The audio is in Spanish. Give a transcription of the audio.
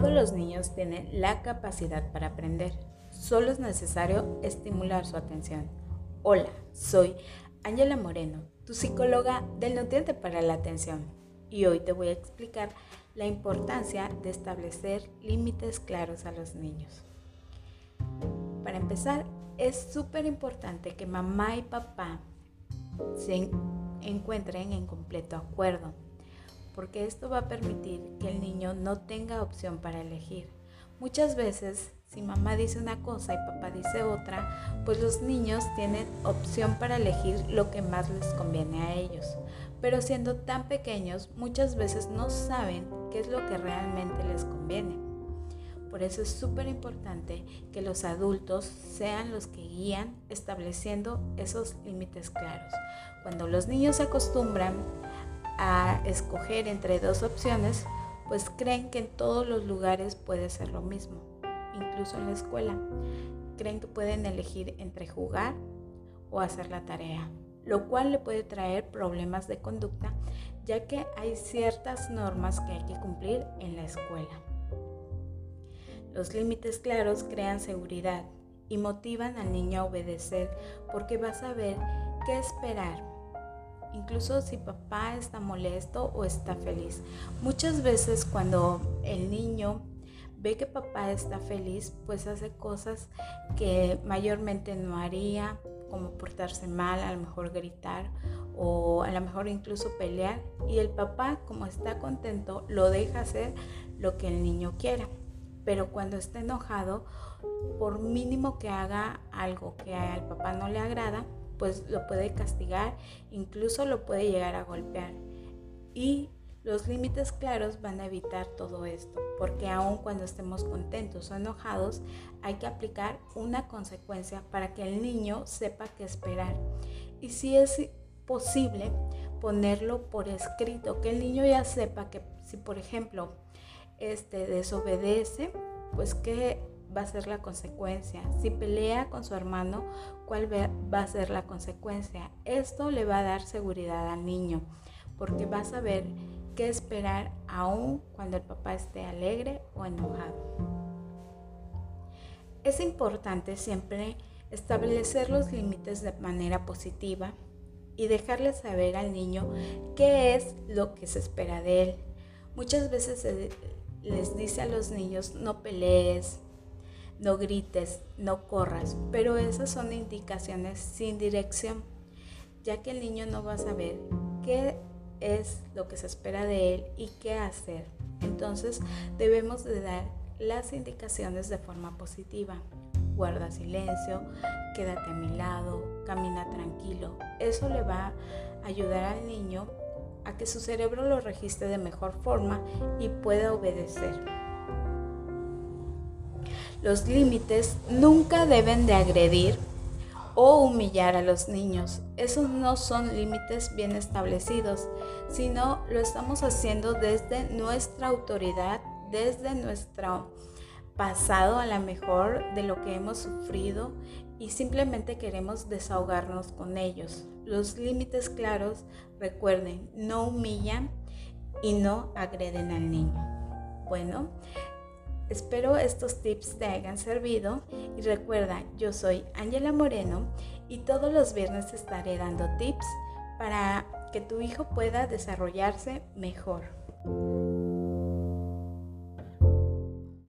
Todos los niños tienen la capacidad para aprender. Solo es necesario estimular su atención. Hola, soy Ángela Moreno, tu psicóloga del nutriente para la atención. Y hoy te voy a explicar la importancia de establecer límites claros a los niños. Para empezar, es súper importante que mamá y papá se encuentren en completo acuerdo porque esto va a permitir que el niño no tenga opción para elegir. Muchas veces, si mamá dice una cosa y papá dice otra, pues los niños tienen opción para elegir lo que más les conviene a ellos. Pero siendo tan pequeños, muchas veces no saben qué es lo que realmente les conviene. Por eso es súper importante que los adultos sean los que guían estableciendo esos límites claros. Cuando los niños se acostumbran a escoger entre dos opciones, pues creen que en todos los lugares puede ser lo mismo, incluso en la escuela. Creen que pueden elegir entre jugar o hacer la tarea, lo cual le puede traer problemas de conducta, ya que hay ciertas normas que hay que cumplir en la escuela. Los límites claros crean seguridad y motivan al niño a obedecer porque va a saber qué esperar incluso si papá está molesto o está feliz. Muchas veces cuando el niño ve que papá está feliz, pues hace cosas que mayormente no haría, como portarse mal, a lo mejor gritar o a lo mejor incluso pelear. Y el papá, como está contento, lo deja hacer lo que el niño quiera. Pero cuando está enojado, por mínimo que haga algo que al papá no le agrada, pues lo puede castigar, incluso lo puede llegar a golpear. Y los límites claros van a evitar todo esto, porque aun cuando estemos contentos o enojados, hay que aplicar una consecuencia para que el niño sepa qué esperar. Y si es posible, ponerlo por escrito, que el niño ya sepa que si por ejemplo este desobedece, pues que va a ser la consecuencia. Si pelea con su hermano, ¿cuál va a ser la consecuencia? Esto le va a dar seguridad al niño, porque va a saber qué esperar aún cuando el papá esté alegre o enojado. Es importante siempre establecer los límites de manera positiva y dejarle saber al niño qué es lo que se espera de él. Muchas veces se les dice a los niños no pelees, no grites, no corras, pero esas son indicaciones sin dirección, ya que el niño no va a saber qué es lo que se espera de él y qué hacer. Entonces debemos de dar las indicaciones de forma positiva. Guarda silencio, quédate a mi lado, camina tranquilo. Eso le va a ayudar al niño a que su cerebro lo registre de mejor forma y pueda obedecer. Los límites nunca deben de agredir o humillar a los niños. Esos no son límites bien establecidos, sino lo estamos haciendo desde nuestra autoridad, desde nuestro pasado a lo mejor de lo que hemos sufrido y simplemente queremos desahogarnos con ellos. Los límites claros, recuerden, no humillan y no agreden al niño. Bueno, Espero estos tips te hayan servido y recuerda, yo soy Ángela Moreno y todos los viernes estaré dando tips para que tu hijo pueda desarrollarse mejor.